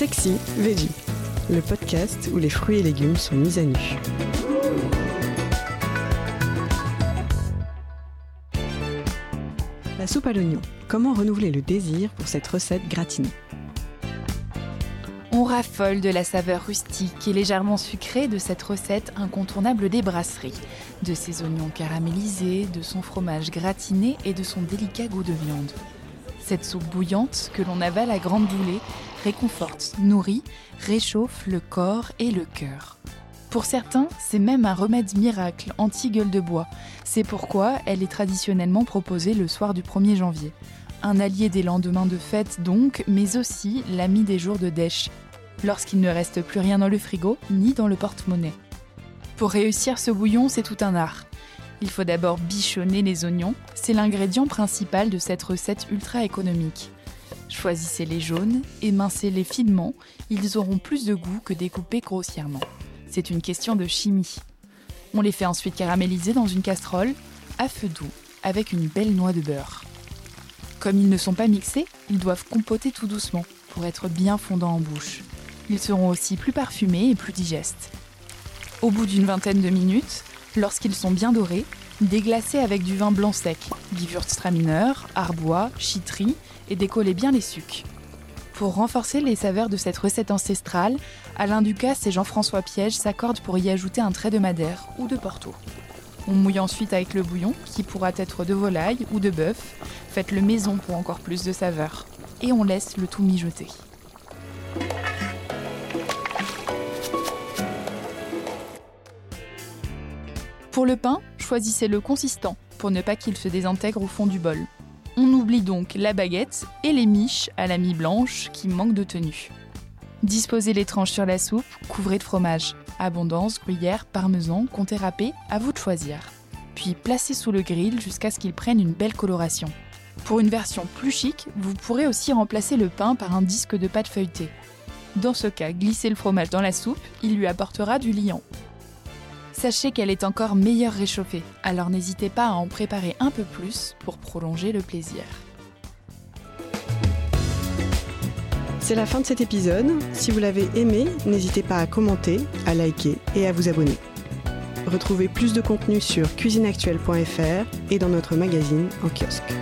Sexy Veggie, le podcast où les fruits et légumes sont mis à nu. La soupe à l'oignon. Comment renouveler le désir pour cette recette gratinée? On raffole de la saveur rustique et légèrement sucrée de cette recette incontournable des brasseries, de ses oignons caramélisés, de son fromage gratiné et de son délicat goût de viande. Cette soupe bouillante que l'on avale à grande boulée réconforte, nourrit, réchauffe le corps et le cœur. Pour certains, c'est même un remède miracle anti-gueule de bois. C'est pourquoi elle est traditionnellement proposée le soir du 1er janvier. Un allié des lendemains de fête donc, mais aussi l'ami des jours de dèche, lorsqu'il ne reste plus rien dans le frigo ni dans le porte-monnaie. Pour réussir ce bouillon, c'est tout un art. Il faut d'abord bichonner les oignons, c'est l'ingrédient principal de cette recette ultra économique. Choisissez les jaunes, émincez-les finement, ils auront plus de goût que découpés grossièrement. C'est une question de chimie. On les fait ensuite caraméliser dans une casserole, à feu doux, avec une belle noix de beurre. Comme ils ne sont pas mixés, ils doivent compoter tout doucement pour être bien fondants en bouche. Ils seront aussi plus parfumés et plus digestes. Au bout d'une vingtaine de minutes, lorsqu'ils sont bien dorés, déglacez avec du vin blanc sec, Gewürztraminer, arbois, chitri et décollez bien les sucs. Pour renforcer les saveurs de cette recette ancestrale, Alain Ducasse et Jean-François Piège s'accordent pour y ajouter un trait de madère ou de porto. On mouille ensuite avec le bouillon, qui pourra être de volaille ou de bœuf. Faites le maison pour encore plus de saveur. Et on laisse le tout mijoter. Pour le pain, choisissez le consistant pour ne pas qu'il se désintègre au fond du bol. On oublie donc la baguette et les miches à la mie blanche qui manquent de tenue. Disposez les tranches sur la soupe, couvrez de fromage. Abondance, gruyère, parmesan, comté râpé, à vous de choisir. Puis placez sous le grill jusqu'à ce qu'il prenne une belle coloration. Pour une version plus chic, vous pourrez aussi remplacer le pain par un disque de pâte feuilletée. Dans ce cas, glissez le fromage dans la soupe, il lui apportera du liant. Sachez qu'elle est encore meilleure réchauffée, alors n'hésitez pas à en préparer un peu plus pour prolonger le plaisir. C'est la fin de cet épisode. Si vous l'avez aimé, n'hésitez pas à commenter, à liker et à vous abonner. Retrouvez plus de contenu sur cuisineactuelle.fr et dans notre magazine en kiosque.